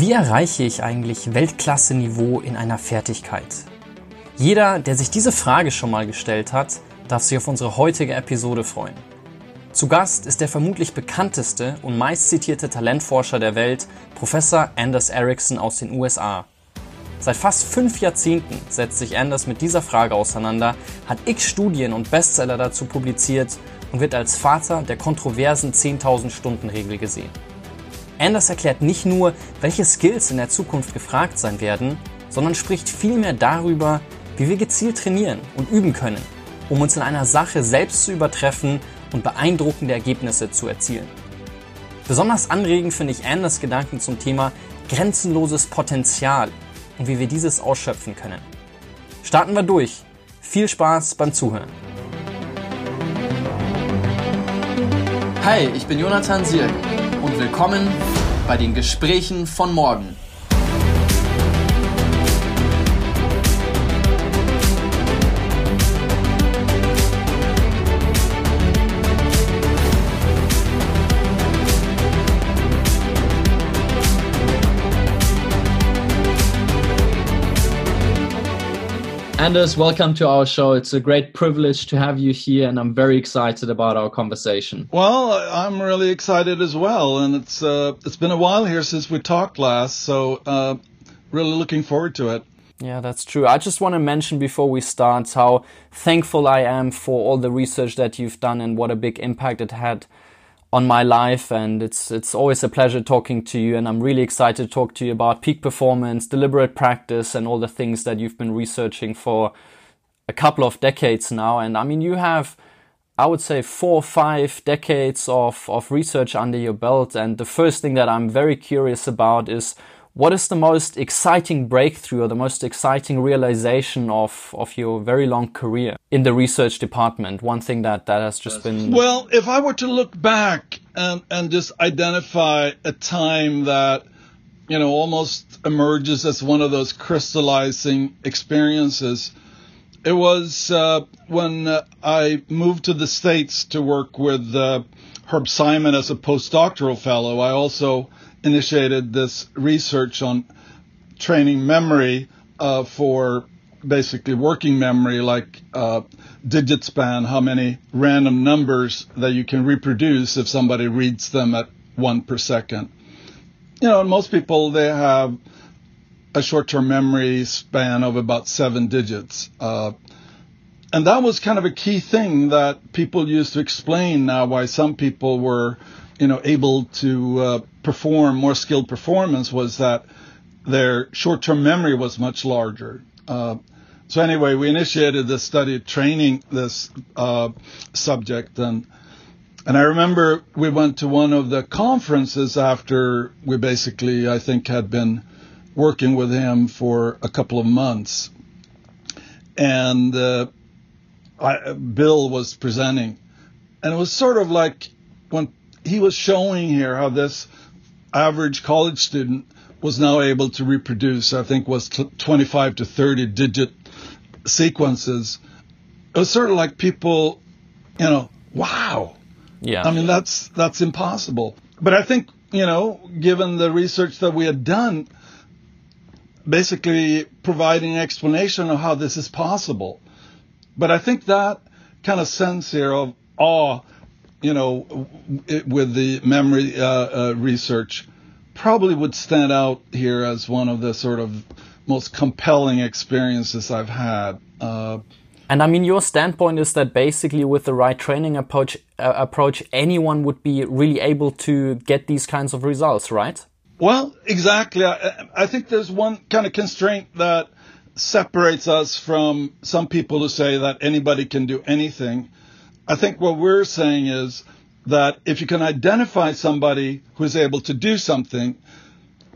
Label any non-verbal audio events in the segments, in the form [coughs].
Wie erreiche ich eigentlich Weltklasse-Niveau in einer Fertigkeit? Jeder, der sich diese Frage schon mal gestellt hat, darf sich auf unsere heutige Episode freuen. Zu Gast ist der vermutlich bekannteste und meistzitierte Talentforscher der Welt, Professor Anders Ericsson aus den USA. Seit fast fünf Jahrzehnten setzt sich Anders mit dieser Frage auseinander, hat x Studien und Bestseller dazu publiziert und wird als Vater der kontroversen 10.000 Stunden Regel gesehen. Anders erklärt nicht nur, welche Skills in der Zukunft gefragt sein werden, sondern spricht vielmehr darüber, wie wir gezielt trainieren und üben können, um uns in einer Sache selbst zu übertreffen und beeindruckende Ergebnisse zu erzielen. Besonders anregend finde ich Anders Gedanken zum Thema grenzenloses Potenzial und wie wir dieses ausschöpfen können. Starten wir durch. Viel Spaß beim Zuhören. Hi, ich bin Jonathan Sierk und willkommen bei den Gesprächen von morgen. Anders, welcome to our show. It's a great privilege to have you here, and I'm very excited about our conversation. Well, I'm really excited as well, and it's uh, it's been a while here since we talked last, so uh, really looking forward to it. Yeah, that's true. I just want to mention before we start how thankful I am for all the research that you've done and what a big impact it had on my life and it's it's always a pleasure talking to you and I'm really excited to talk to you about peak performance, deliberate practice and all the things that you've been researching for a couple of decades now. And I mean you have I would say four or five decades of, of research under your belt and the first thing that I'm very curious about is what is the most exciting breakthrough or the most exciting realization of, of your very long career in the research department? One thing that, that has just been. Well, if I were to look back and, and just identify a time that, you know, almost emerges as one of those crystallizing experiences, it was uh, when uh, I moved to the States to work with uh, Herb Simon as a postdoctoral fellow. I also initiated this research on training memory uh, for basically working memory, like uh, digit span, how many random numbers that you can reproduce if somebody reads them at one per second. You know, most people they have a short-term memory span of about seven digits. Uh, and that was kind of a key thing that people used to explain now why some people were you know, able to uh, perform more skilled performance was that their short-term memory was much larger. Uh, so anyway, we initiated this study training this uh, subject, and and I remember we went to one of the conferences after we basically, I think, had been working with him for a couple of months, and uh, I, Bill was presenting, and it was sort of like when he was showing here how this average college student was now able to reproduce, I think was 25 to 30 digit sequences. It was sort of like people, you know, wow. Yeah. I mean, that's, that's impossible. But I think, you know, given the research that we had done, basically providing an explanation of how this is possible. But I think that kind of sense here of awe you know, it, with the memory uh, uh, research, probably would stand out here as one of the sort of most compelling experiences I've had. Uh, and I mean, your standpoint is that basically, with the right training approach, uh, approach, anyone would be really able to get these kinds of results, right? Well, exactly. I, I think there's one kind of constraint that separates us from some people who say that anybody can do anything I think what we're saying is that if you can identify somebody who's able to do something,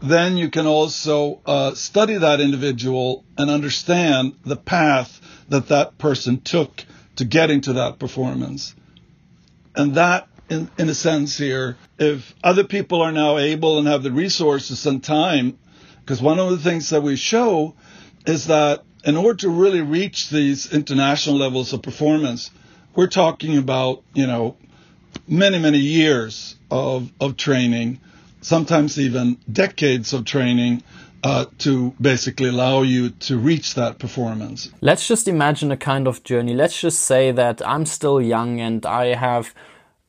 then you can also uh, study that individual and understand the path that that person took to getting to that performance. And that, in, in a sense, here, if other people are now able and have the resources and time, because one of the things that we show is that in order to really reach these international levels of performance, we're talking about, you know, many, many years of, of training, sometimes even decades of training uh, to basically allow you to reach that performance. Let's just imagine a kind of journey. Let's just say that I'm still young and I have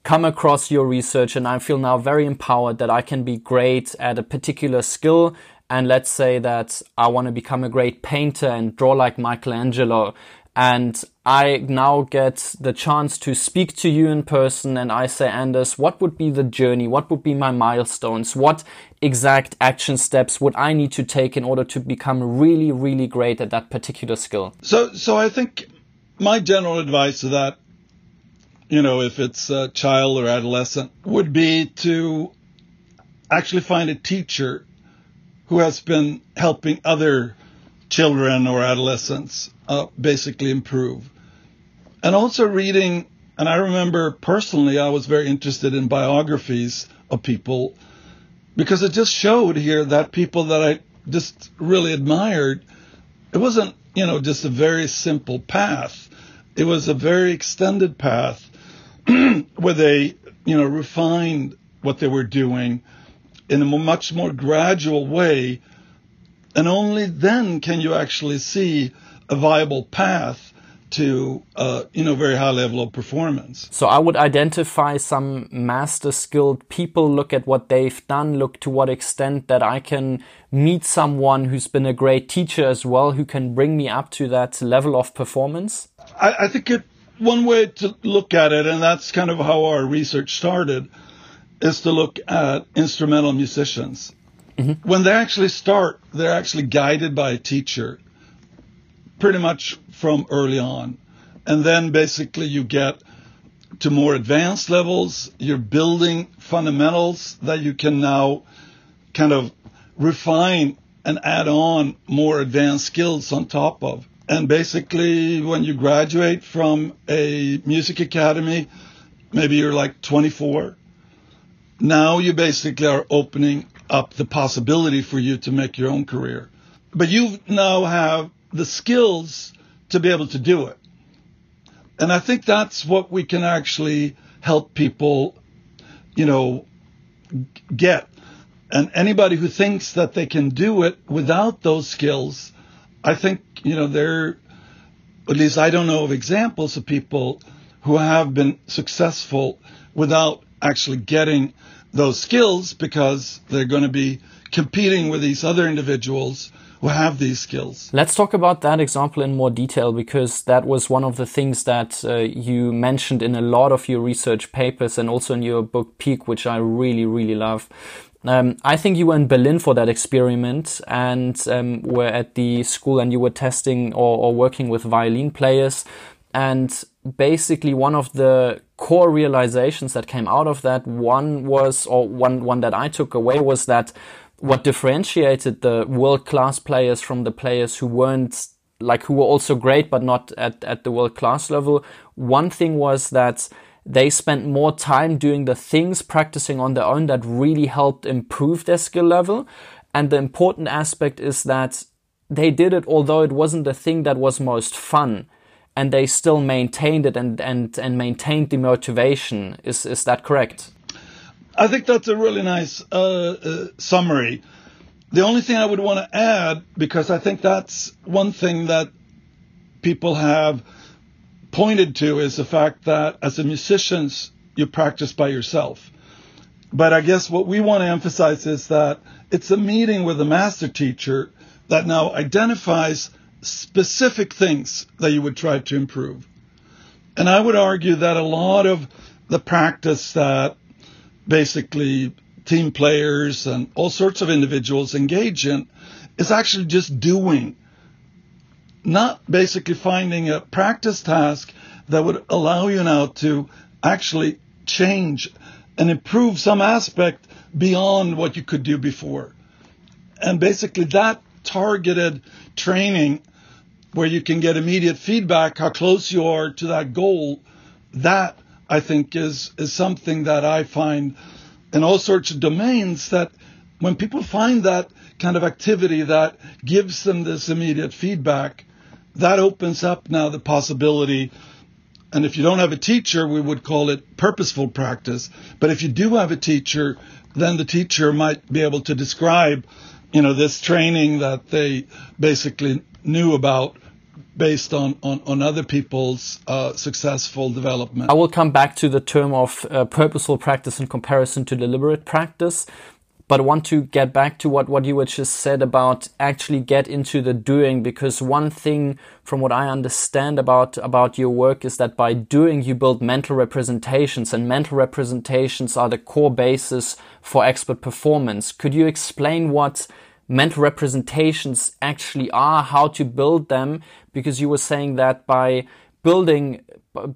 come across your research and I feel now very empowered that I can be great at a particular skill. And let's say that I want to become a great painter and draw like Michelangelo. And I now get the chance to speak to you in person and I say, Anders, what would be the journey? What would be my milestones? What exact action steps would I need to take in order to become really, really great at that particular skill? So, so I think my general advice to that, you know, if it's a child or adolescent, would be to actually find a teacher who has been helping other children or adolescents uh, basically improve. And also reading, and I remember personally, I was very interested in biographies of people because it just showed here that people that I just really admired, it wasn't, you know, just a very simple path. It was a very extended path [clears throat] where they, you know, refined what they were doing in a much more gradual way. And only then can you actually see a viable path to uh, you know very high level of performance. So I would identify some master skilled people, look at what they've done, look to what extent that I can meet someone who's been a great teacher as well, who can bring me up to that level of performance. I, I think it, one way to look at it, and that's kind of how our research started, is to look at instrumental musicians. Mm-hmm. When they actually start, they're actually guided by a teacher pretty much from early on. And then basically you get to more advanced levels. You're building fundamentals that you can now kind of refine and add on more advanced skills on top of. And basically, when you graduate from a music academy, maybe you're like 24. Now you basically are opening up the possibility for you to make your own career. But you now have the skills to be able to do it. And I think that's what we can actually help people, you know, get. And anybody who thinks that they can do it without those skills, I think, you know, they're, at least I don't know of examples of people who have been successful without actually getting those skills because they're going to be competing with these other individuals who have these skills. Let's talk about that example in more detail because that was one of the things that uh, you mentioned in a lot of your research papers and also in your book Peak, which I really, really love. Um, I think you were in Berlin for that experiment and um, were at the school and you were testing or, or working with violin players. And basically, one of the core realizations that came out of that one was, or one, one that I took away was that what differentiated the world class players from the players who weren't like who were also great but not at, at the world class level. One thing was that they spent more time doing the things practicing on their own that really helped improve their skill level. And the important aspect is that they did it although it wasn't the thing that was most fun and they still maintained it and and and maintained the motivation is is that correct I think that's a really nice uh, uh, summary. The only thing I would want to add, because I think that's one thing that people have pointed to, is the fact that as a musician, you practice by yourself. But I guess what we want to emphasize is that it's a meeting with a master teacher that now identifies specific things that you would try to improve. And I would argue that a lot of the practice that basically team players and all sorts of individuals engage in is actually just doing, not basically finding a practice task that would allow you now to actually change and improve some aspect beyond what you could do before. And basically that targeted training where you can get immediate feedback how close you are to that goal, that I think is is something that I find in all sorts of domains that when people find that kind of activity that gives them this immediate feedback, that opens up now the possibility And if you don't have a teacher, we would call it purposeful practice. But if you do have a teacher, then the teacher might be able to describe, you know, this training that they basically knew about based on, on, on other people's uh, successful development. I will come back to the term of uh, purposeful practice in comparison to deliberate practice but I want to get back to what, what you had just said about actually get into the doing because one thing from what I understand about about your work is that by doing you build mental representations and mental representations are the core basis for expert performance. Could you explain what mental representations actually are, how to build them? Because you were saying that by building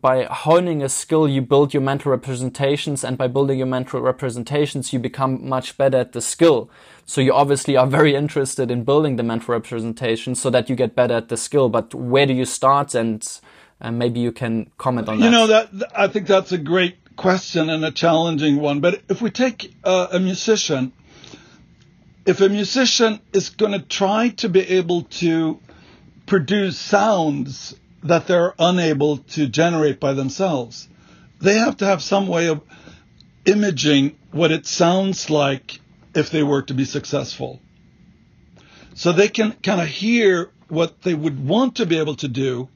by honing a skill, you build your mental representations, and by building your mental representations, you become much better at the skill. So you obviously are very interested in building the mental representation so that you get better at the skill. But where do you start? And, and maybe you can comment on that. You know that I think that's a great question and a challenging one. But if we take uh, a musician, if a musician is going to try to be able to produce sounds that they're unable to generate by themselves. They have to have some way of imaging what it sounds like if they were to be successful. So they can kind of hear what they would want to be able to do.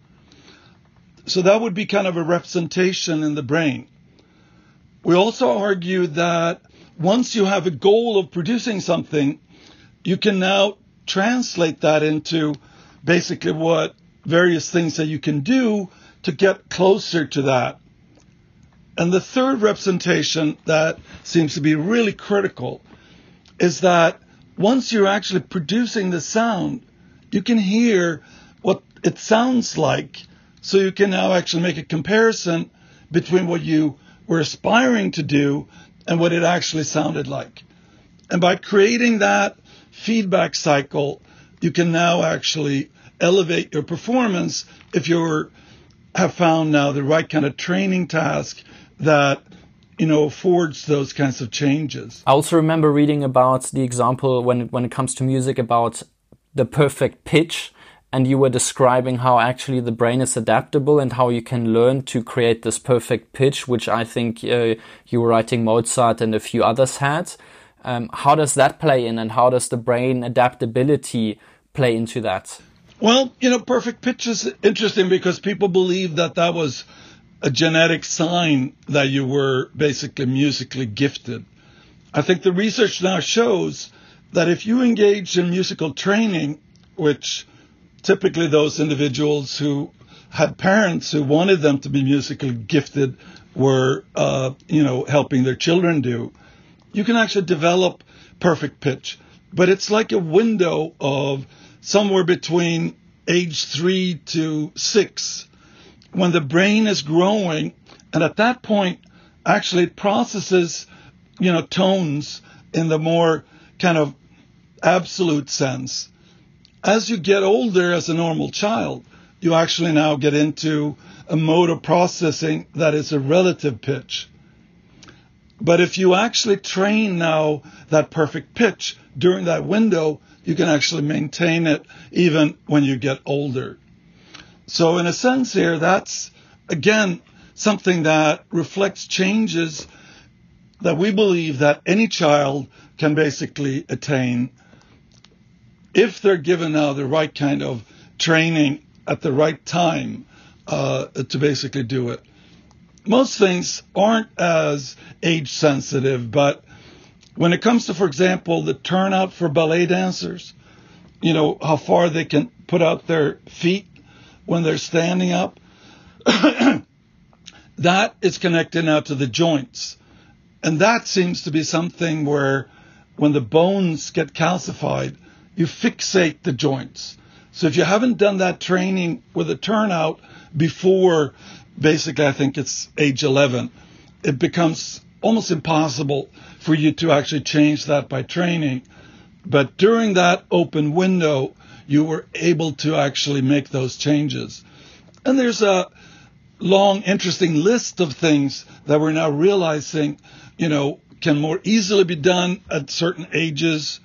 So that would be kind of a representation in the brain. We also argue that once you have a goal of producing something, you can now translate that into basically what various things that you can do to get closer to that. And the third representation that seems to be really critical is that once you're actually producing the sound, you can hear what it sounds like. So you can now actually make a comparison between what you were aspiring to do and what it actually sounded like. And by creating that feedback cycle, you can now actually elevate your performance if you have found now the right kind of training task that you know affords those kinds of changes. I also remember reading about the example when when it comes to music about the perfect pitch and you were describing how actually the brain is adaptable and how you can learn to create this perfect pitch, which I think uh, you were writing Mozart and a few others had. Um, how does that play in, and how does the brain adaptability play into that? Well, you know, perfect pitch is interesting because people believe that that was a genetic sign that you were basically musically gifted. I think the research now shows that if you engage in musical training, which typically those individuals who had parents who wanted them to be musically gifted were, uh, you know, helping their children do, you can actually develop perfect pitch. But it's like a window of somewhere between age three to six when the brain is growing. And at that point, actually it processes, you know, tones in the more kind of absolute sense. As you get older as a normal child, you actually now get into a mode of processing that is a relative pitch. But if you actually train now that perfect pitch during that window, you can actually maintain it even when you get older. So in a sense here, that's again something that reflects changes that we believe that any child can basically attain if they're given now the right kind of training at the right time uh, to basically do it. Most things aren't as age sensitive, but when it comes to, for example, the turnout for ballet dancers, you know, how far they can put out their feet when they're standing up, [coughs] that is connected now to the joints. And that seems to be something where when the bones get calcified, you fixate the joints. So if you haven't done that training with a turnout before basically I think it's age 11, it becomes almost impossible for you to actually change that by training. But during that open window, you were able to actually make those changes. And there's a long, interesting list of things that we're now realizing, you know, can more easily be done at certain ages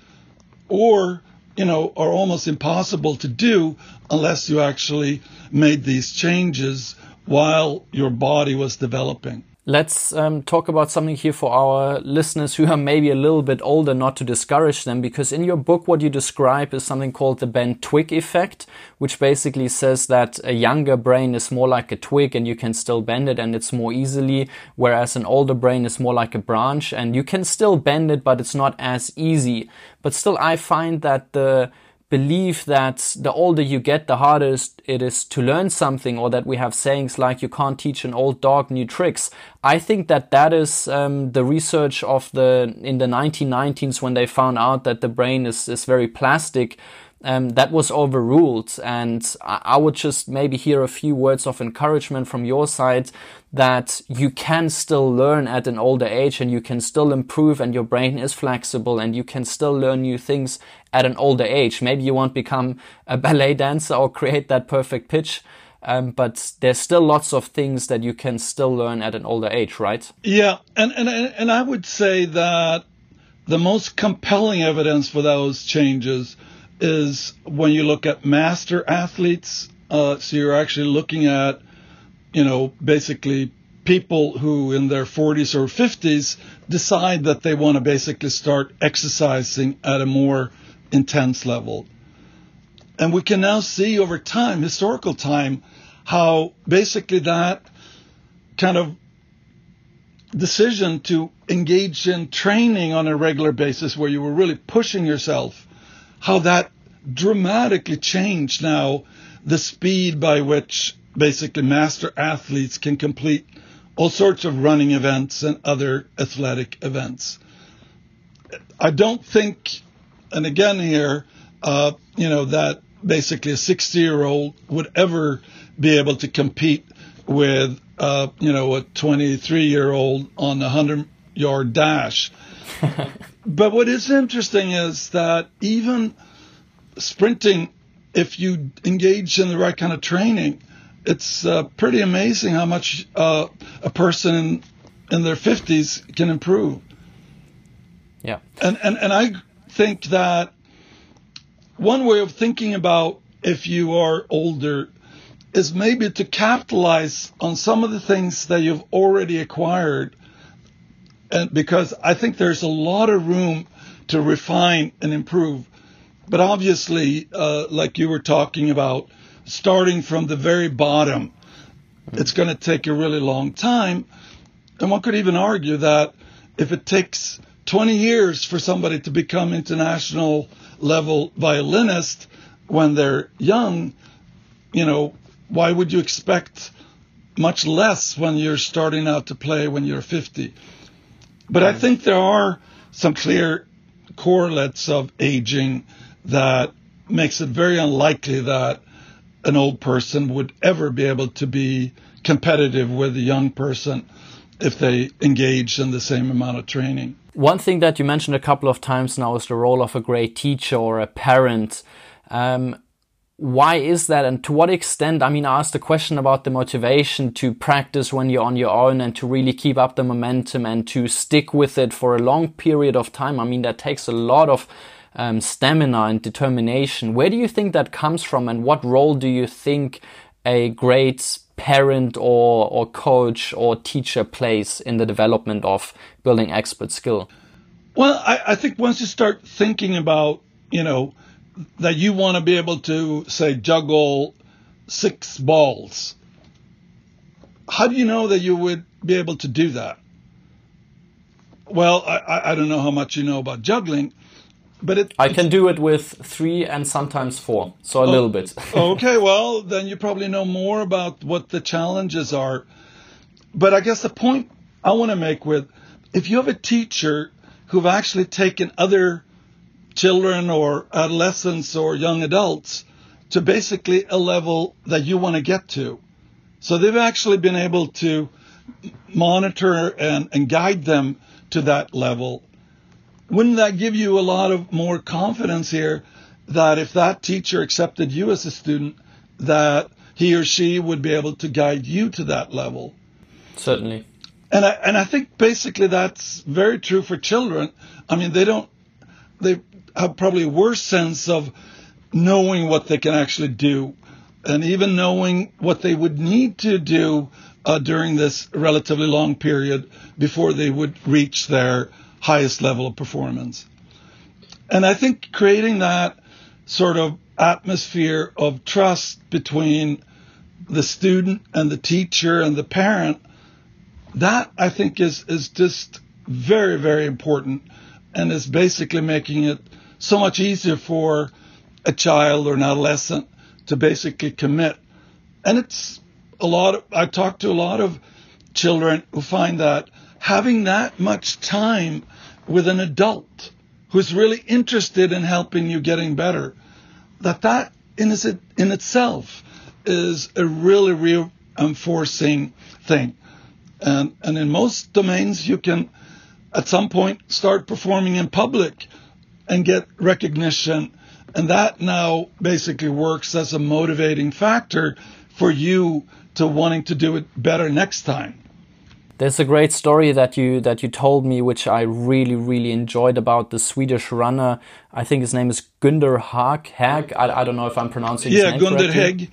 or, you know, are almost impossible to do unless you actually made these changes while your body was developing. Let's um, talk about something here for our listeners who are maybe a little bit older, not to discourage them, because in your book, what you describe is something called the bent twig effect, which basically says that a younger brain is more like a twig and you can still bend it and it's more easily, whereas an older brain is more like a branch and you can still bend it, but it's not as easy. But still, I find that the believe that the older you get, the harder it is to learn something, or that we have sayings like "you can't teach an old dog new tricks." I think that that is um, the research of the in the 1990s when they found out that the brain is is very plastic um, that was overruled. And I, would just maybe hear a few words of encouragement from your side that you can still learn at an older age and you can still improve and your brain is flexible and you can still learn new things at an older age. Maybe you won't become a [laughs] ballet dancer or create that perfect pitch. Um, but there's still lots of things that you can still learn at an older age, right? Yeah, and and and I would say that the most compelling evidence for those changes is when you look at master athletes. Uh, so you're actually looking at, you know, basically people who in their 40s or 50s decide that they want to basically start exercising at a more intense level. And we can now see over time, historical time, how basically that kind of decision to engage in training on a regular basis where you were really pushing yourself how that dramatically changed now the speed by which basically master athletes can complete all sorts of running events and other athletic events. I don't think, and again here, uh, you know, that basically a 60 year old would ever be able to compete with, uh, you know, a 23 year old on a 100 yard dash. [laughs] but what is interesting is that even sprinting, if you engage in the right kind of training, it's uh, pretty amazing how much uh, a person in, in their 50s can improve. Yeah. And, and, and I think that one way of thinking about if you are older is maybe to capitalize on some of the things that you've already acquired. And because I think there's a lot of room to refine and improve. But obviously, uh, like you were talking about, starting from the very bottom, it's going to take a really long time. And one could even argue that if it takes 20 years for somebody to become international level violinist when they're young, you know, why would you expect much less when you're starting out to play when you're 50? But I think there are some clear correlates of aging that makes it very unlikely that an old person would ever be able to be competitive with a young person if they engage in the same amount of training. One thing that you mentioned a couple of times now is the role of a great teacher or a parent. Um, why is that and to what extent i mean i asked a question about the motivation to practice when you're on your own and to really keep up the momentum and to stick with it for a long period of time i mean that takes a lot of um, stamina and determination. Where do you think that comes from, and what role do you think a great parent or, or coach or teacher plays in the development of building expert skill? Well, I, I think once you start thinking about, you know, that you want to be able to, say, juggle six balls, how do you know that you would be able to do that? Well, I, I don't know how much you know about juggling, but it, I can do it with three and sometimes four, so a oh, little bit. [laughs] okay, well, then you probably know more about what the challenges are. But I guess the point I want to make with if you have a teacher who've actually taken other children or adolescents or young adults to basically a level that you want to get to. So they've actually been able to monitor and, and guide them to that level wouldn't that give you a lot of more confidence here that if that teacher accepted you as a student, that he or she would be able to guide you to that level? Certainly. And I, and I think basically that's very true for children. I mean, they don't, they have probably a worse sense of knowing what they can actually do and even knowing what they would need to do uh, during this relatively long period before they would reach their highest level of performance. And I think creating that sort of atmosphere of trust between the student and the teacher and the parent, that I think is, is just very, very important and is basically making it so much easier for a child or an adolescent to basically commit. And it's a lot of, I talk to a lot of children who find that having that much time with an adult who's really interested in helping you getting better, that that in, in itself is a really reinforcing thing. And, and in most domains, you can at some point start performing in public and get recognition. And that now basically works as a motivating factor for you to wanting to do it better next time. There's a great story that you that you told me, which I really really enjoyed about the Swedish runner. I think his name is Gunder Haag. Hag. I, I don't know if I'm pronouncing. Yeah, Gunder Hägg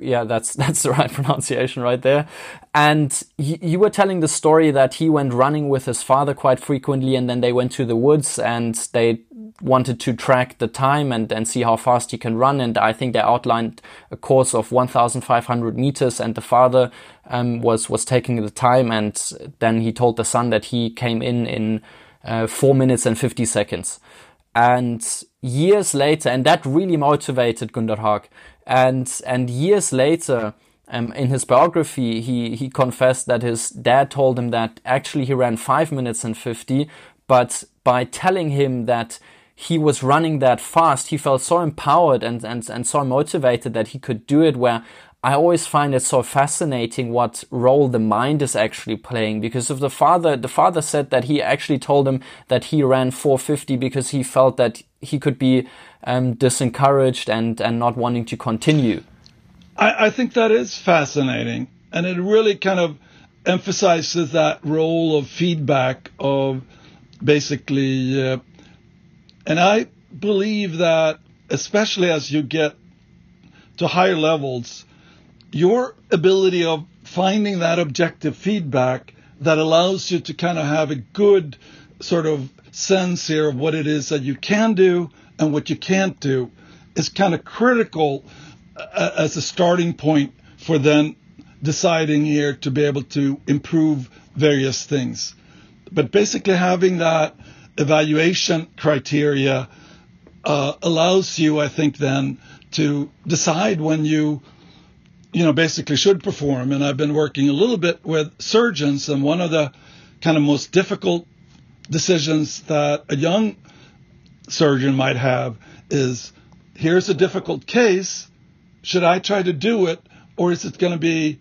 yeah, that's [laughs] that's the right pronunciation right there. And you were telling the story that he went running with his father quite frequently, and then they went to the woods and they wanted to track the time and, and see how fast he can run. And I think they outlined a course of 1,500 meters, and the father um, was was taking the time, and then he told the son that he came in in uh, four minutes and 50 seconds. And years later, and that really motivated Haag and and years later um, in his biography he he confessed that his dad told him that actually he ran five minutes and 50 but by telling him that he was running that fast he felt so empowered and and, and so motivated that he could do it where I always find it so fascinating what role the mind is actually playing. Because if the father the father said that he actually told him that he ran 450 because he felt that he could be um, disencouraged and and not wanting to continue. I, I think that is fascinating, and it really kind of emphasizes that role of feedback of basically, uh, and I believe that especially as you get to higher levels your ability of finding that objective feedback that allows you to kind of have a good sort of sense here of what it is that you can do and what you can't do is kind of critical uh, as a starting point for then deciding here to be able to improve various things. But basically having that evaluation criteria uh, allows you, I think, then to decide when you you know, basically should perform. And I've been working a little bit with surgeons, and one of the kind of most difficult decisions that a young surgeon might have is here's a difficult case. Should I try to do it, or is it going to be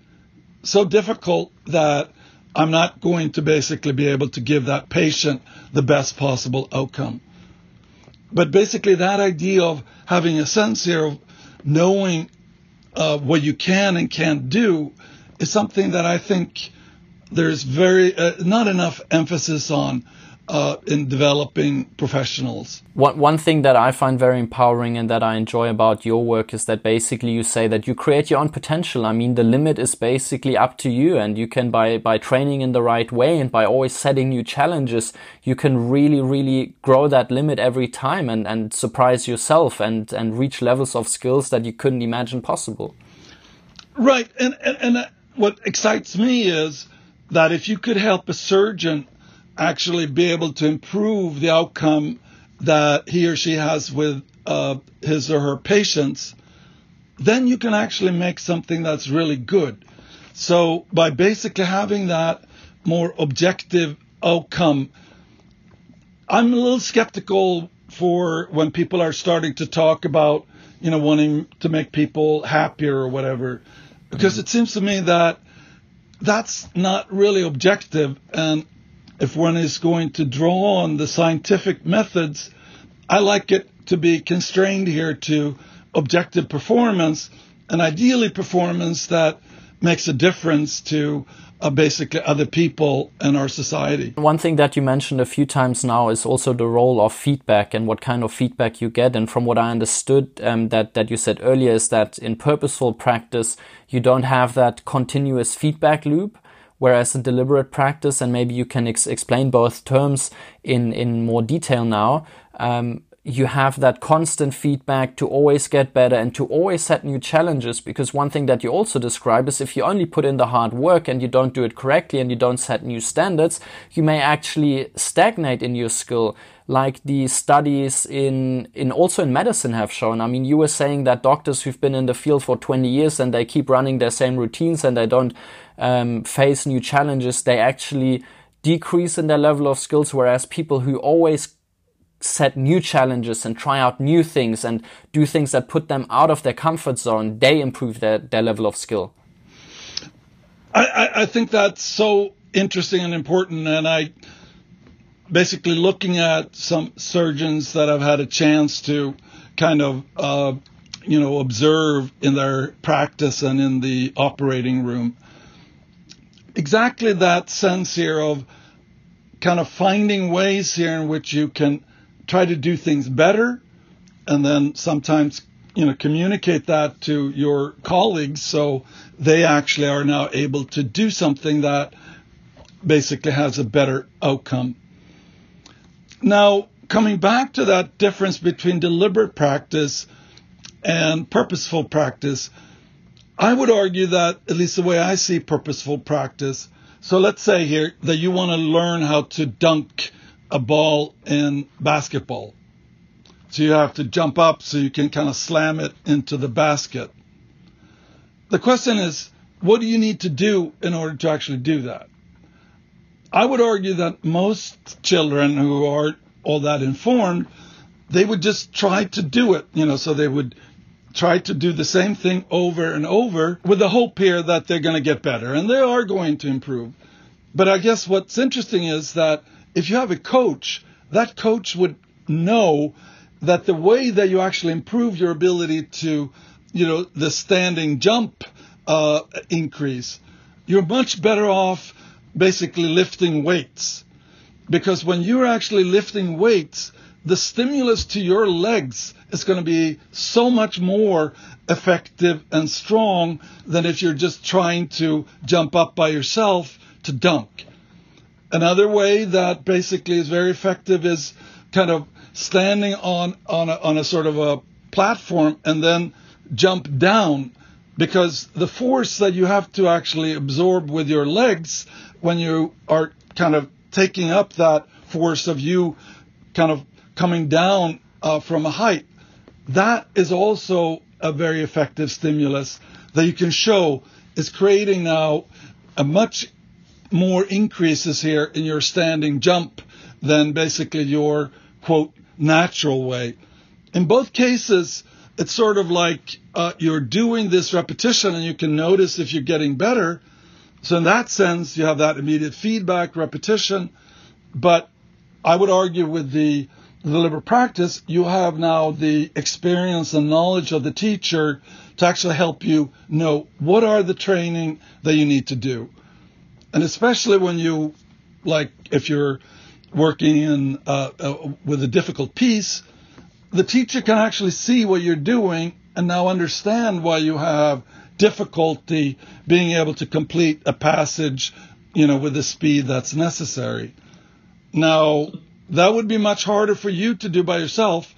so difficult that I'm not going to basically be able to give that patient the best possible outcome? But basically, that idea of having a sense here of knowing uh, what you can and can't do is something that I think there's very uh, not enough emphasis on uh, in developing professionals. One, one thing that I find very empowering and that I enjoy about your work is that basically you say that you create your own potential. I mean, the limit is basically up to you and you can by, by training in the right way and by always setting new challenges, you can really, really grow that limit every time and, and surprise yourself and, and reach levels of skills that you couldn't imagine possible. Right. And, and, and what excites me is that if you could help a surgeon actually be able to improve the outcome that he or she has with uh, his or her patients, then you can actually make something that's really good. So by basically having that more objective outcome, I'm a little skeptical for when people are starting to talk about, you know, wanting to make people happier or whatever, because it seems to me that that's not really objective. And if one is going to draw on the scientific methods, I like it to be constrained here to objective performance and ideally performance that makes a difference to uh, basically other people in our society. One thing that you mentioned a few times now is also the role of feedback and what kind of feedback you get. And from what I understood um, that that you said earlier is that in purposeful practice you don't have that continuous feedback loop. Whereas in deliberate practice, and maybe you can ex explain both terms in, in more detail now, um, you have that constant feedback to always get better and to always set new challenges. Because one thing that you also describe is if you only put in the hard work and you don't do it correctly and you don't set new standards, you may actually stagnate in your skill like the studies in in also in medicine have shown. I mean, you were saying that doctors who've been in the field for 20 years and they keep running their same routines and they don't um, face new challenges, they actually decrease in their level of skills, whereas people who always set new challenges and try out new things and do things that put them out of their comfort zone, they improve their, their level of skill. I, I think that's so interesting and important. And I basically looking at some surgeons that I've had a chance to kind of, uh, you know, observe in their practice and in the operating room. Exactly that sense here of kind of finding ways here in which you can try to do things better and then sometimes you know communicate that to your colleagues so they actually are now able to do something that basically has a better outcome. Now coming back to that difference between deliberate practice and purposeful practice i would argue that at least the way i see purposeful practice so let's say here that you want to learn how to dunk a ball in basketball. So you have to jump up so you can kind of slam it into the basket. The question is, what do you need to do in order to actually do that? I would argue that most children who aren't all that informed, they would just try to do it, you know, so they would try to do the same thing over and over with the hope here that they're going to get better and they are going to improve. But I guess what's interesting is that if you have a coach, that coach would know that the way that you actually improve your ability to, you know, the standing jump uh, increase, you're much better off basically lifting weights. Because when you're actually lifting weights, the stimulus to your legs is going to be so much more effective and strong than if you're just trying to jump up by yourself to dunk. Another way that basically is very effective is kind of standing on on a, on a sort of a platform and then jump down because the force that you have to actually absorb with your legs when you are kind of taking up that force of you kind of coming down uh, from a height, that is also a very effective stimulus that you can show is creating now a much more increases here in your standing jump than basically your quote natural way. In both cases, it's sort of like uh, you're doing this repetition and you can notice if you're getting better. So in that sense, you have that immediate feedback, repetition. But I would argue with the deliberate practice, you have now the experience and knowledge of the teacher to actually help you know what are the training that you need to do and especially when you like if you're working in uh, uh, with a difficult piece, the teacher can actually see what you're doing and now understand why you have difficulty being able to complete a passage, you know, with the speed that's necessary. Now, that would be much harder for you to do by yourself.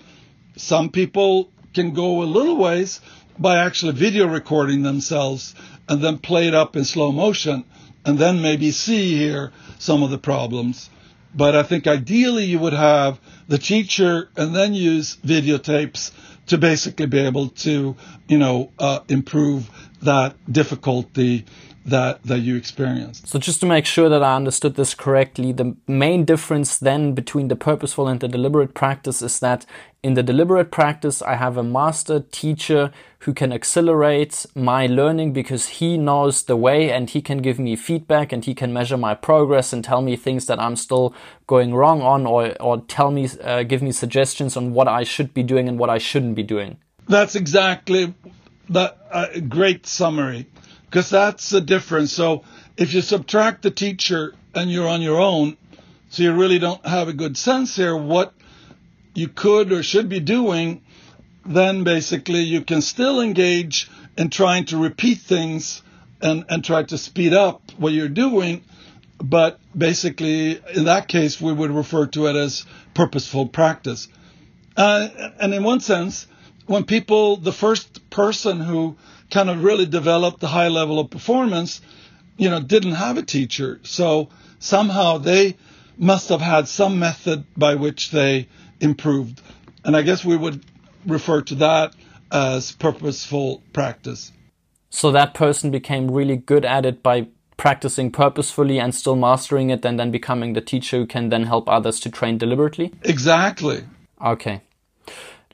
Some people can go a little ways by actually video recording themselves and then play it up in slow motion and then maybe see here some of the problems. But I think ideally you would have the teacher and then use videotapes to basically be able to, you know, uh, improve that difficulty that that you experienced. So just to make sure that I understood this correctly, the main difference then between the purposeful and the deliberate practice is that in the deliberate practice I have a master teacher who can accelerate my learning because he knows the way and he can give me feedback and he can measure my progress and tell me things that I'm still going wrong on or or tell me uh, give me suggestions on what I should be doing and what I shouldn't be doing. That's exactly that uh, great summary because that's the difference. So if you subtract the teacher and you're on your own, so you really don't have a good sense here what you could or should be doing, then basically you can still engage in trying to repeat things and, and try to speed up what you're doing. But basically, in that case, we would refer to it as purposeful practice. Uh, and in one sense, when people, the first person who kind of really developed the high level of performance, you know, didn't have a teacher. So somehow they must have had some method by which they improved. And I guess we would refer to that as purposeful practice. So that person became really good at it by practicing purposefully and still mastering it and then becoming the teacher who can then help others to train deliberately? Exactly. Okay.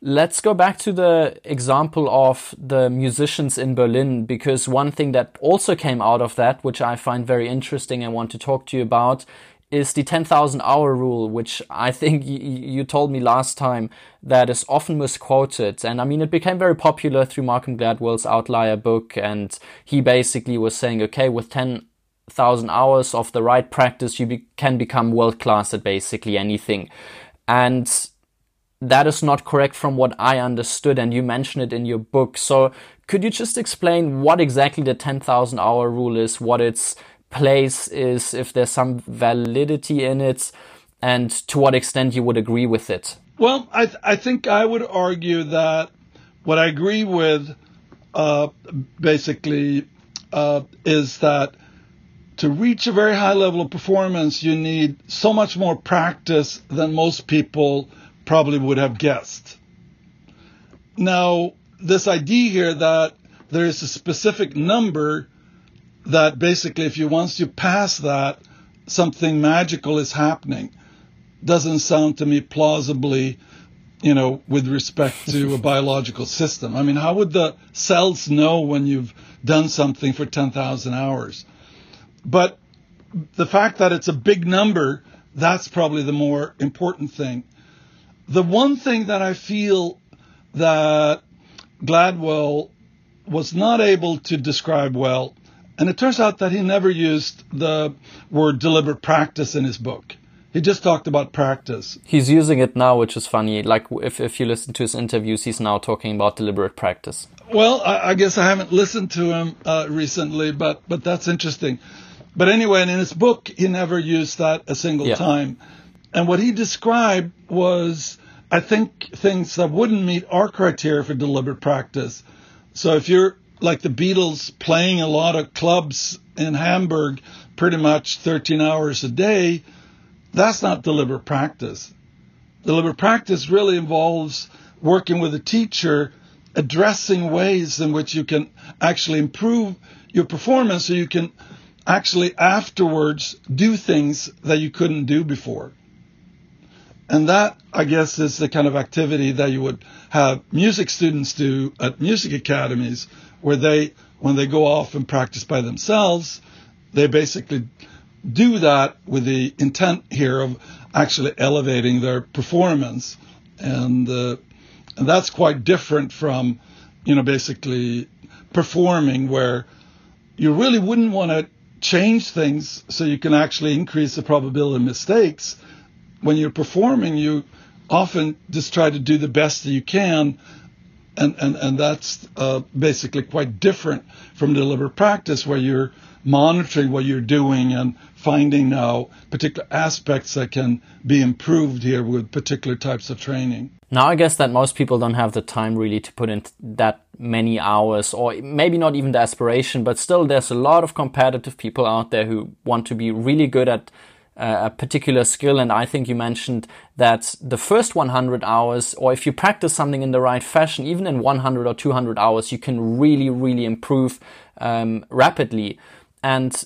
Let's go back to the example of the musicians in Berlin, because one thing that also came out of that, which I find very interesting and want to talk to you about, is the 10,000 hour rule, which I think you told me last time that is often misquoted. And I mean, it became very popular through Malcolm Gladwell's Outlier book. And he basically was saying, okay, with 10,000 hours of the right practice, you be can become world class at basically anything. And that is not correct from what I understood, and you mentioned it in your book. So, could you just explain what exactly the 10,000 hour rule is, what its place is, if there's some validity in it, and to what extent you would agree with it? Well, I, th- I think I would argue that what I agree with uh, basically uh, is that to reach a very high level of performance, you need so much more practice than most people probably would have guessed. Now, this idea here that there is a specific number that basically, if you once you pass that, something magical is happening, doesn't sound to me plausibly, you know, with respect to a [laughs] biological system. I mean, how would the cells know when you've done something for 10,000 hours? But the fact that it's a big number, that's probably the more important thing. The one thing that I feel that Gladwell was not able to describe well, and it turns out that he never used the word deliberate practice in his book. He just talked about practice. He's using it now, which is funny. Like if, if you listen to his interviews, he's now talking about deliberate practice. Well, I, I guess I haven't listened to him uh, recently, but but that's interesting. But anyway, in his book, he never used that a single yeah. time. And what he described was I think things that wouldn't meet our criteria for deliberate practice. So if you're like the Beatles playing a lot of clubs in Hamburg pretty much 13 hours a day, that's not deliberate practice. Deliberate practice really involves working with a teacher, addressing ways in which you can actually improve your performance so you can actually afterwards do things that you couldn't do before. And that, I guess, is the kind of activity that you would have music students do at music academies, where they, when they go off and practice by themselves, they basically do that with the intent here of actually elevating their performance. And, uh, and that's quite different from, you know, basically performing where you really wouldn't want to change things so you can actually increase the probability of mistakes when you're performing, you often just try to do the best that you can. And, and, and that's uh, basically quite different from deliberate practice where you're monitoring what you're doing and finding now particular aspects that can be improved here with particular types of training. Now, I guess that most people don't have the time really to put in that many hours, or maybe not even the aspiration, but still, there's a lot of competitive people out there who want to be really good at a particular skill. And I think you mentioned that the first 100 hours, or if you practice something in the right fashion, even in 100 or 200 hours, you can really, really improve um, rapidly. And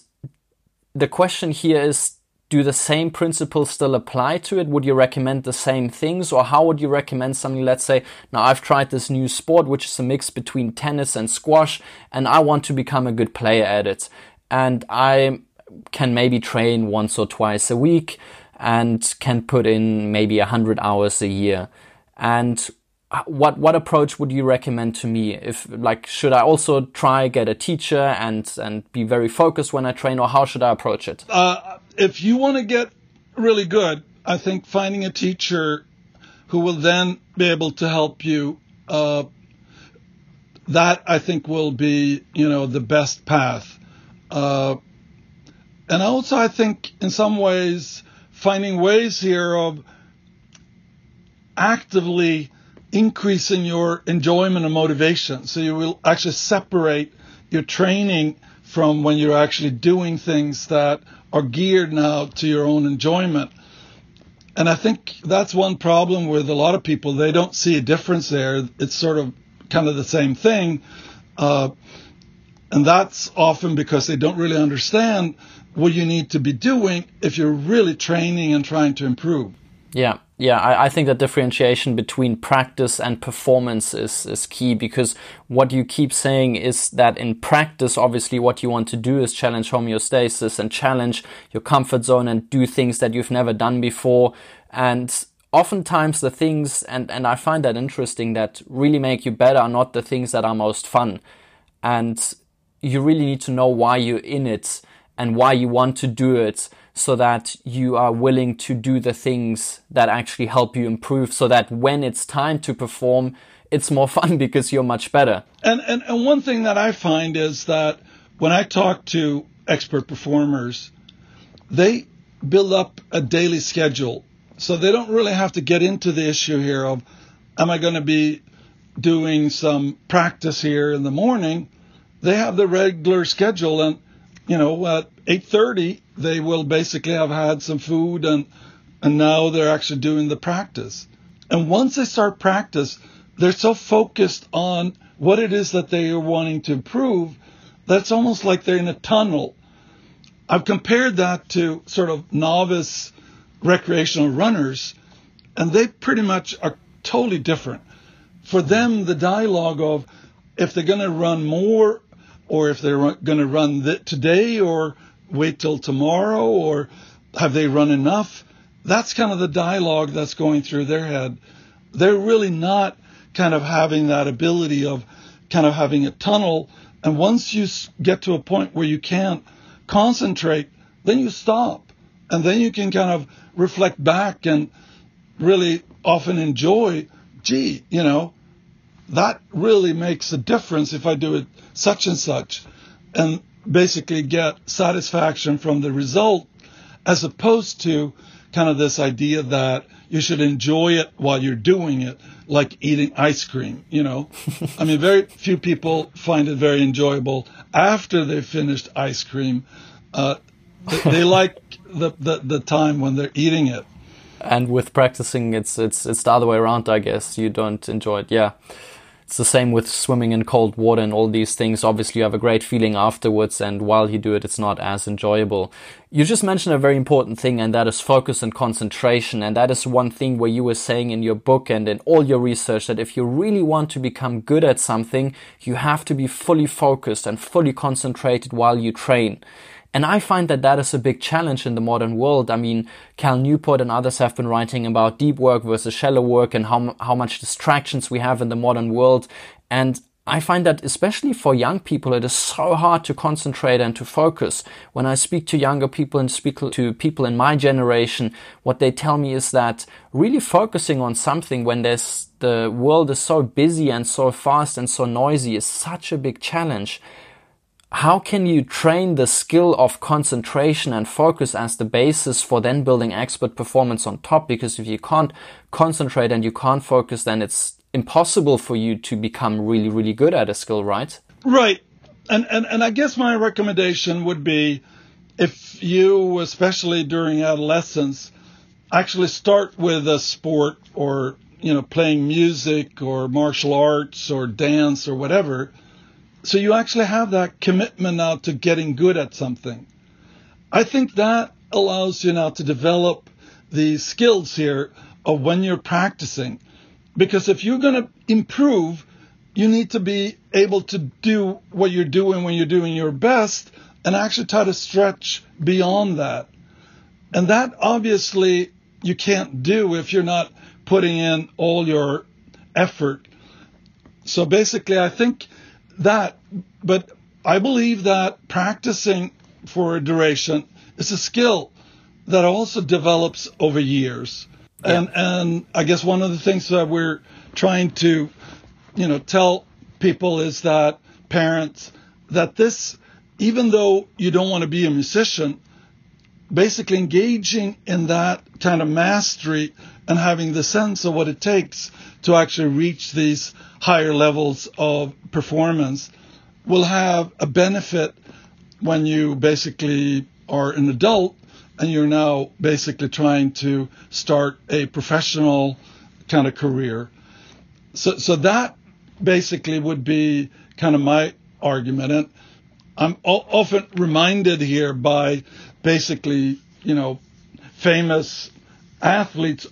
the question here is, do the same principles still apply to it? Would you recommend the same things? Or how would you recommend something? Let's say, now I've tried this new sport, which is a mix between tennis and squash, and I want to become a good player at it. And I can maybe train once or twice a week and can put in maybe 100 hours a year. And what what approach would you recommend to me? If like, should I also try get a teacher and and be very focused when I train, or how should I approach it? Uh, if you want to get really good, I think finding a teacher who will then be able to help you. Uh, that I think will be, you know, the best path. Uh, and also, I think in some ways, finding ways here of actively increasing your enjoyment and motivation. So you will actually separate your training from when you're actually doing things that are geared now to your own enjoyment. And I think that's one problem with a lot of people. They don't see a difference there. It's sort of kind of the same thing. Uh, and that's often because they don't really understand what you need to be doing if you're really training and trying to improve. Yeah, yeah, I, I, think that differentiation between practice and performance is, is key because what you keep saying is that in practice, obviously, what you want to do is challenge homeostasis and challenge your comfort zone and do things that you've never done before. And oftentimes, the things, and, and I find that interesting, that really make you better are not the things that are most fun. And you really need to know why you're in it and why you want to do it so that you are willing to do the things that actually help you improve so that when it's time to perform, it's more [laughs] fun because you're much better. And, and, and one thing that I find is that when I talk to expert performers, they build up a daily schedule. So they don't really have to get into the issue here of, am I going to be doing some practice here in the morning? They have the regular schedule and you know, at 8:30 they will basically have had some food and and now they're actually doing the practice. And once they start practice, they're so focused on what it is that they are wanting to improve that's almost like they're in a tunnel. I've compared that to sort of novice recreational runners, and they pretty much are totally different. For them, the dialogue of if they're going to run more or if they're going to run th- today or wait till tomorrow or have they run enough? That's kind of the dialogue that's going through their head. They're really not kind of having that ability of kind of having a tunnel. And once you get to a point where you can't concentrate, then you stop. And then you can kind of reflect back and really often enjoy, gee, you know, that really makes a difference if I do it such and such and basically get satisfaction from the result as opposed to kind of this idea that you should enjoy it while you're doing it like eating ice cream you know? [laughs] I mean very few people find it very enjoyable after they've finished ice cream. Uh, they, they [laughs] like the, the, the time when they're eating it. And with practicing it's it's it's the other way around i guess. You don't enjoy it. Yeah it's the same with swimming in cold water and all these things. Obviously, you have a great feeling afterwards, and while you do it, it's not as enjoyable. You just mentioned a very important thing, and that is focus and concentration. And that is one thing where you were saying in your book and in all your research that if you really want to become good at something, you have to be fully focused and fully concentrated while you train. And I find that that is a big challenge in the modern world. I mean, Cal Newport and others have been writing about deep work versus shallow work and how, how much distractions we have in the modern world. And I find that especially for young people, it is so hard to concentrate and to focus. When I speak to younger people and speak to people in my generation, what they tell me is that really focusing on something when there's, the world is so busy and so fast and so noisy is such a big challenge how can you train the skill of concentration and focus as the basis for then building expert performance on top? Because if you can't concentrate and you can't focus, then it's impossible for you to become really, really good at a skill, right? Right. And, and, and I guess my recommendation would be if you, especially during adolescence, actually start with a sport or, you know, playing music or martial arts or dance or whatever so you actually have that commitment now to getting good at something. I think that allows you now to develop the skills here of when you're practicing. Because if you're going to improve, you need to be able to do what you're doing when you're doing your best and actually try to stretch beyond that. And that obviously you can't do if you're not putting in all your effort. So basically, I think that, but I believe that practicing for a duration is a skill that also develops over years. Yeah. And and I guess one of the things that we're trying to, you know, tell people is that parents that this, even though you don't want to be a musician, basically engaging in that kind of mastery and having the sense of what it takes to actually reach these higher levels of performance will have a benefit when you basically are an adult and you're now basically trying to start a professional kind of career. So, so that basically would be kind of my argument. And I'm often reminded here by basically, you know, famous athletes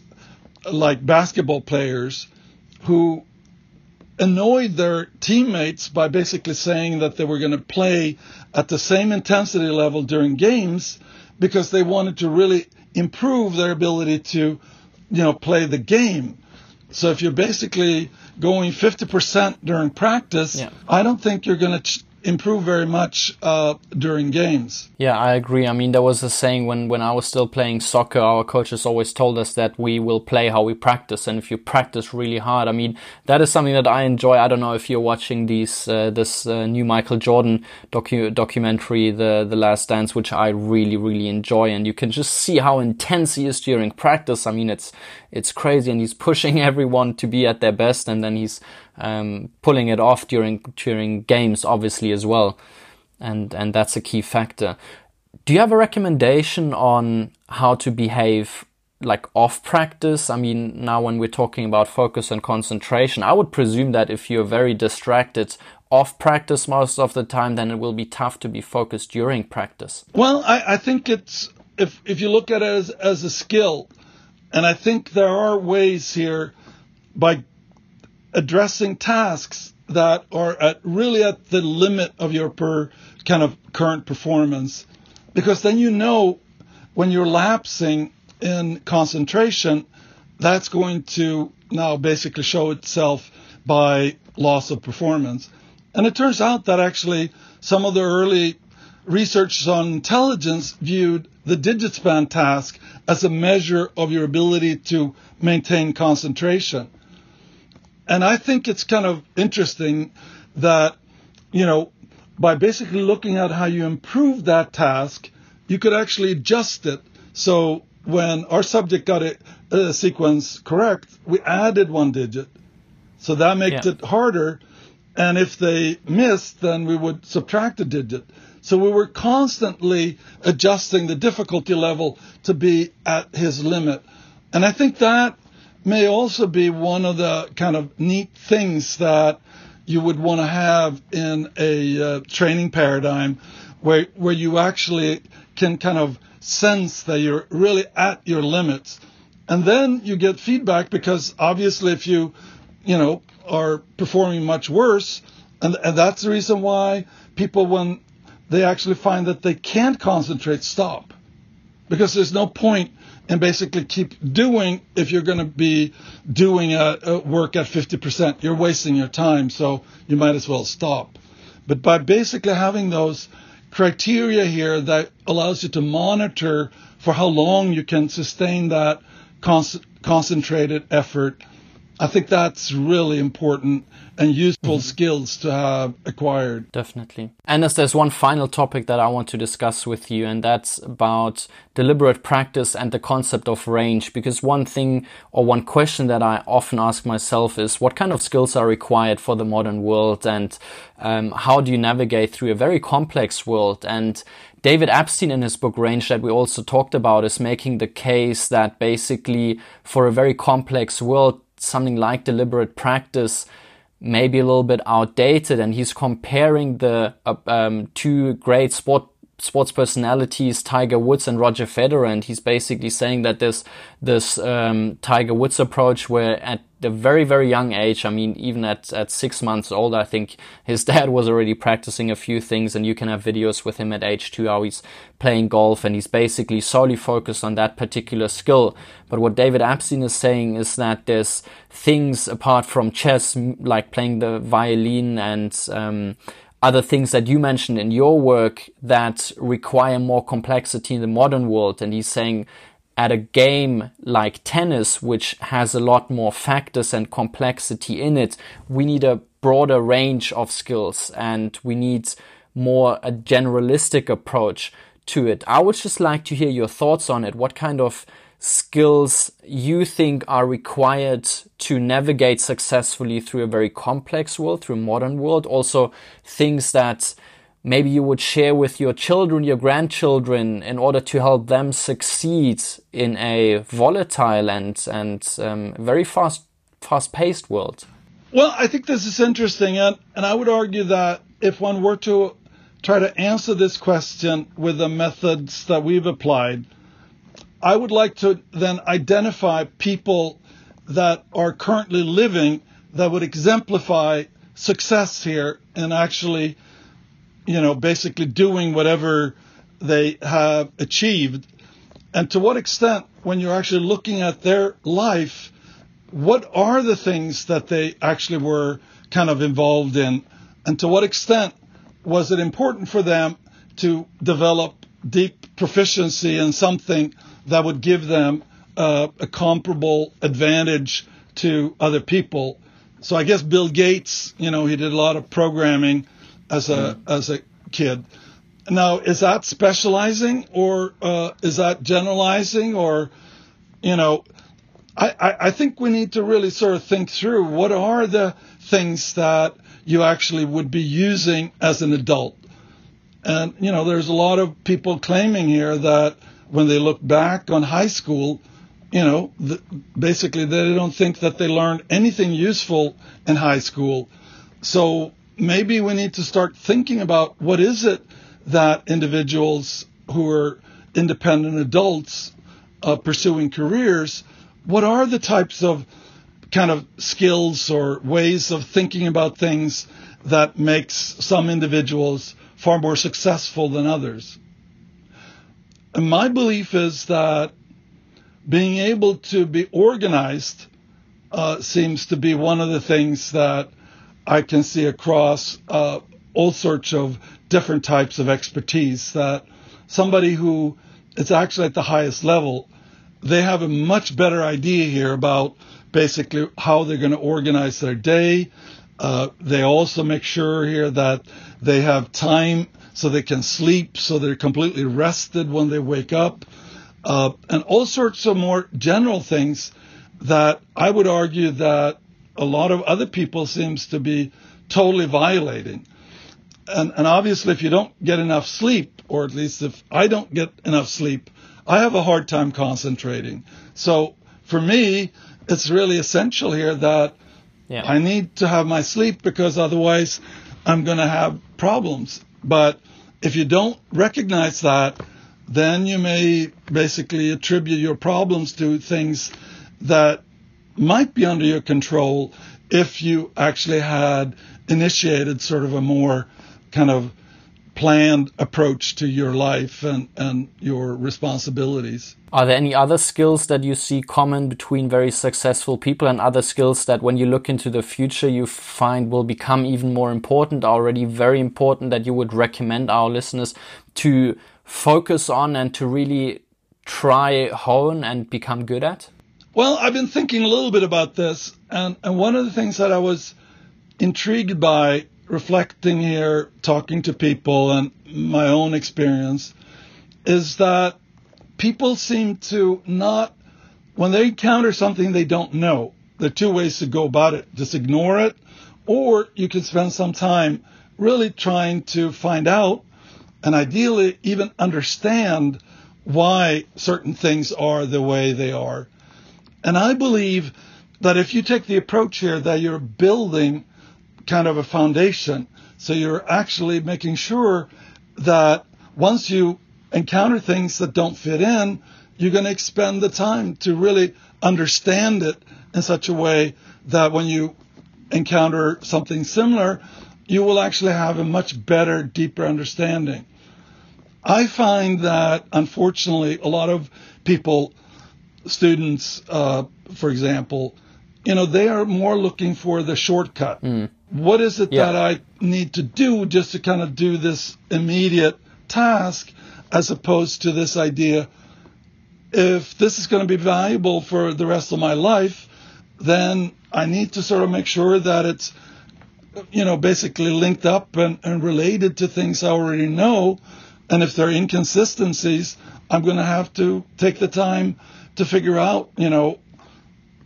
like basketball players who annoyed their teammates by basically saying that they were going to play at the same intensity level during games because they wanted to really improve their ability to, you know, play the game. So if you're basically going 50% during practice, yeah. I don't think you're going to ch- improve very much uh, during games. Yeah, I agree. I mean, there was a saying when, when I was still playing soccer, our coaches always told us that we will play how we practice. And if you practice really hard, I mean, that is something that I enjoy. I don't know if you're watching these, uh, this uh, new Michael Jordan docu- documentary, the, the Last Dance, which I really, really enjoy. And you can just see how intense he is during practice. I mean, it's, it's crazy and he's pushing [laughs] everyone to be at their best. And then he's um, pulling it off during during games, obviously as well, and and that's a key factor. Do you have a recommendation on how to behave like off practice? I mean, now when we're talking about focus and concentration, I would presume that if you're very distracted off practice most of the time, then it will be tough to be focused during practice. Well, I, I think it's if if you look at it as as a skill, and I think there are ways here by addressing tasks that are at really at the limit of your per kind of current performance. Because then you know when you're lapsing in concentration that's going to now basically show itself by loss of performance. And it turns out that actually some of the early researchers on intelligence viewed the digit span task as a measure of your ability to maintain concentration and I think it's kind of interesting that, you know, by basically looking at how you improve that task, you could actually adjust it. So when our subject got a, a sequence correct, we added one digit. So that makes yeah. it harder. And if they missed, then we would subtract a digit. So we were constantly adjusting the difficulty level to be at his limit. And I think that may also be one of the kind of neat things that you would want to have in a uh, training paradigm where where you actually can kind of sense that you're really at your limits and then you get feedback because obviously if you you know are performing much worse and, and that's the reason why people when they actually find that they can't concentrate stop because there's no point in basically keep doing if you're going to be doing a, a work at 50%. You're wasting your time, so you might as well stop. But by basically having those criteria here that allows you to monitor for how long you can sustain that con- concentrated effort, I think that's really important and useful mm-hmm. skills to have acquired. Definitely. And as there's one final topic that I want to discuss with you, and that's about deliberate practice and the concept of range. Because one thing or one question that I often ask myself is what kind of skills are required for the modern world and um, how do you navigate through a very complex world? And David Epstein in his book Range that we also talked about is making the case that basically for a very complex world, something like deliberate practice maybe a little bit outdated and he's comparing the uh, um, two great sport sports personalities Tiger Woods and Roger Federer, and he's basically saying that this this um, Tiger Woods approach, where at the very very young age, I mean, even at at six months old, I think his [laughs] dad was already practicing a few things, and you can have videos with him at age two how he's playing golf, and he's basically solely focused on that particular skill. But what David Epstein is saying is that there's things apart from chess, like playing the violin and um, other things that you mentioned in your work that require more complexity in the modern world. And he's saying at a game like tennis, which has a lot more factors and complexity in it, we need a broader range of skills and we need more a generalistic approach to it. I would just like to hear your thoughts on it. What kind of skills you think are required to navigate successfully through a very complex world, through a modern world. Also, things that maybe you would share with your children, your grandchildren, in order to help them succeed in a volatile and and um, very fast fast paced world. Well, I think this is interesting, and and I would argue that if one were to try to answer this question with the methods that we've applied I would like to then identify people that are currently living that would exemplify success here and actually, you know, basically doing whatever they have achieved. And to what extent, when you're actually looking at their life, what are the things that they actually were kind of involved in? And to what extent was it important for them to develop deep proficiency in something that would give them uh, a comparable advantage to other people. So I guess Bill Gates, you know, he did a lot of programming as a mm. as a kid. Now, is that specializing or uh, is that generalizing or, you know, I, I, I think we need to really sort of think through what are the things that you actually would be using as an adult. And, you know, there's a lot of people claiming here that when they look back on high school, you know, the, basically they don't think that they learned anything useful in high school. So maybe we need to start thinking about what is it that individuals who are independent adults uh, pursuing careers, what are the types of kind of skills or ways of thinking about things that makes some individuals far more successful than others? My belief is that being able to be organized uh, seems to be one of the things that I can see across uh, all sorts of different types of expertise. That somebody who is actually at the highest level, they have a much better idea here about basically how they're going to organize their day. Uh, they also make sure here that they have time so they can sleep, so they're completely rested when they wake up, uh, and all sorts of more general things that I would argue that a lot of other people seems to be totally violating. And, and obviously, if you don't get enough sleep, or at least if I don't get enough sleep, I have a hard time concentrating. So for me, it's really essential here that yeah. I need to have my sleep because otherwise I'm going to have problems. But if you don't recognize that, then you may basically attribute your problems to things that might be under your control if you actually had initiated sort of a more kind of planned approach to your life and, and your responsibilities. Are there any other skills that you see common between very successful people and other skills that when you look into the future you find will become even more important, already very important that you would recommend our listeners to focus on and to really try hone and become good at? Well, I've been thinking a little bit about this and, and one of the things that I was intrigued by reflecting here, talking to people and my own experience is that people seem to not, when they encounter something they don't know, there are two ways to go about it. Just ignore it, or you can spend some time really trying to find out and ideally even understand why certain things are the way they are. And I believe that if you take the approach here that you're building kind of a foundation, so you're actually making sure that once you encounter things that don't fit in, you're going to expend the time to really understand it in such a way that when you encounter something similar, you will actually have a much better, deeper understanding. I find that unfortunately, a lot of people, students, uh, for example, you know, they are more looking for the shortcut. Mm. What is it yeah. that I need to do just to kind of do this immediate task as opposed to this idea if this is going to be valuable for the rest of my life, then I need to sort of make sure that it's, you know, basically linked up and, and related to things I already know. And if there are inconsistencies, I'm going to have to take the time to figure out, you know,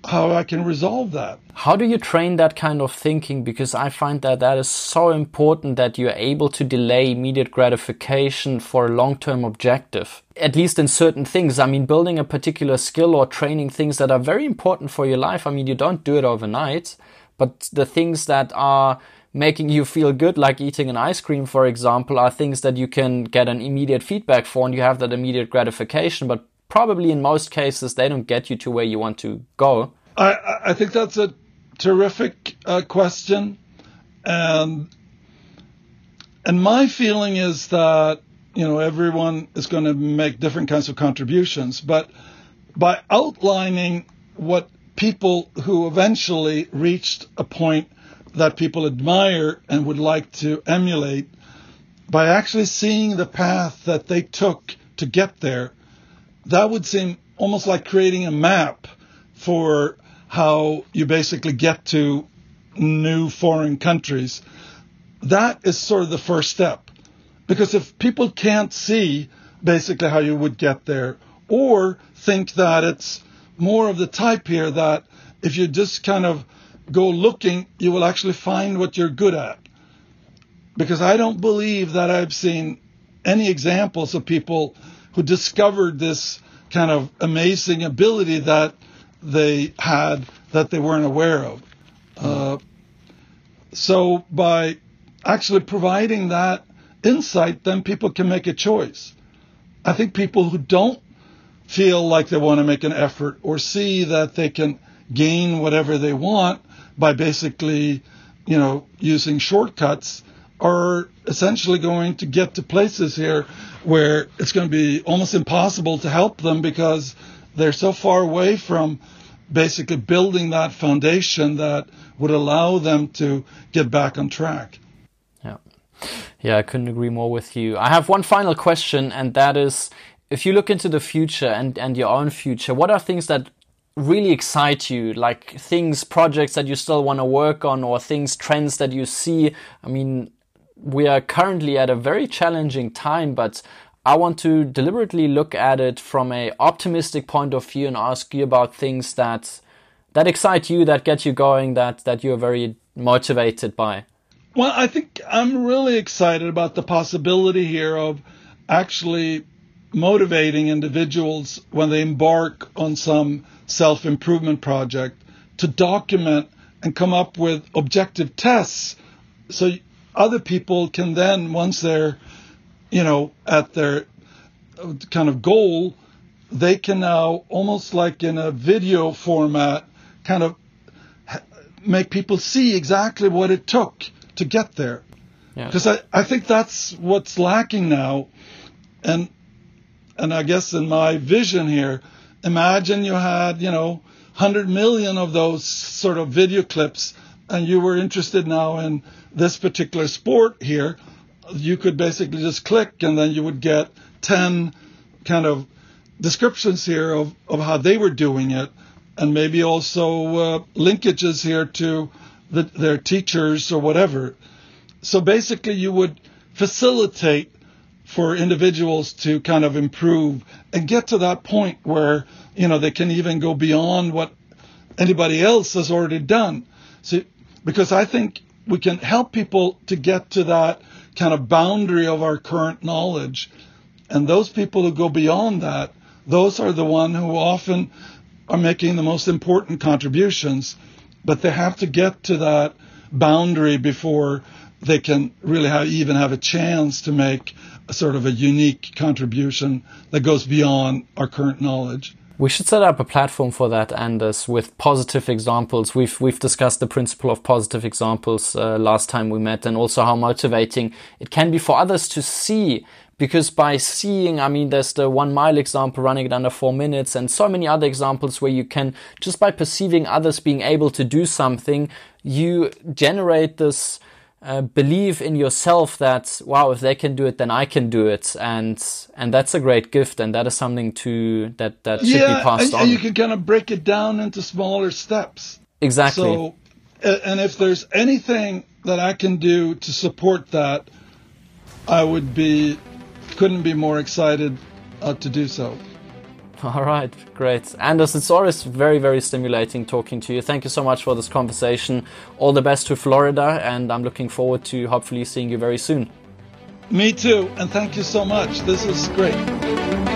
how I can resolve that. How do you train that kind of thinking? Because I find that that is so important that you're able to delay immediate gratification for a long term objective. At least in certain things. I mean, building a particular skill or training things that are very important for your life. I mean, you don't do it overnight, but the things that are making you feel good, like eating an ice cream, for example, are things that you can get an immediate feedback for and you have that immediate gratification. But probably in most cases they don't get you to where you want to go. I, I think that's a terrific uh, question, and and my feeling is that you know everyone is going to make different kinds of contributions, but by outlining what people who eventually reached a point that people admire and would like to emulate, by actually seeing the path that they took to get there, that would seem almost like creating a map for how you basically get to new foreign countries. That is sort of the first step. Because if people can't see basically how you would get there, or think that it's more of the type here that if you just kind of go looking, you will actually find what you're good at. Because I don't believe that I've seen any examples of people who discovered this kind of amazing ability that they had that they weren't aware of. Uh, so by actually providing that insight, then people can make a choice. I think people who don't feel like they want to make an effort or see that they can gain whatever they want by basically, you know, using shortcuts are essentially going to get to places here where it's going to be almost impossible to help them because they're so far away from basically building that foundation that would allow them to get back on track. Yeah. Yeah, I couldn't agree more with you. I have one final question, and that is if you look into the future and, and your own future, what are things that really excite you like things projects that you still want to work on or things trends that you see i mean we are currently at a very challenging time, but I want to deliberately look at it from a optimistic point of view and ask you about things that that excite you, that get you going, that that you're very motivated by. Well, I think I'm really excited about the possibility here of actually motivating individuals when they embark on some self improvement project to document and come up with objective tests so other people can then, once they're, you know, at their kind of goal, they can now almost like in a video format kind of make people see exactly what it took to get there. Because yeah. I, I think that's what's lacking now. And and I guess in my vision here, imagine you had, you know, 100 million of those sort of video clips and you were interested now in this particular sport here, you could basically just click and then you would get 10 kind of descriptions here of, of how they were doing it and maybe also uh, linkages here to the, their teachers or whatever. So basically, you would facilitate for individuals to kind of improve and get to that point where you know they can even go beyond what anybody else has already done. So because I think we can help people to get to that kind of boundary of our current knowledge. And those people who go beyond that, those are the one who often are making the most important contributions, but they have to get to that boundary before they can really have, even have a chance to make a sort of a unique contribution that goes beyond our current knowledge. We should set up a platform for that, Anders, with positive examples. We've we've discussed the principle of positive examples uh, last time we met, and also how motivating it can be for others to see. Because by seeing, I mean, there's the one mile example running it under four minutes, and so many other examples where you can just by perceiving others being able to do something, you generate this uh, believe in yourself that wow if they can do it then I can do it and and that's a great gift and that is something to that that should yeah, be passed and, on. And you can kind of break it down into smaller steps. Exactly. So, and if there's anything that I can do to support that, I would be couldn't be more excited uh, to do so. [laughs] All right, great. Anders, it's always very, very stimulating talking to you. Thank you so much for this conversation. All the best to Florida, and I'm looking forward to hopefully seeing you very soon. Me too, and thank you so much. This is great.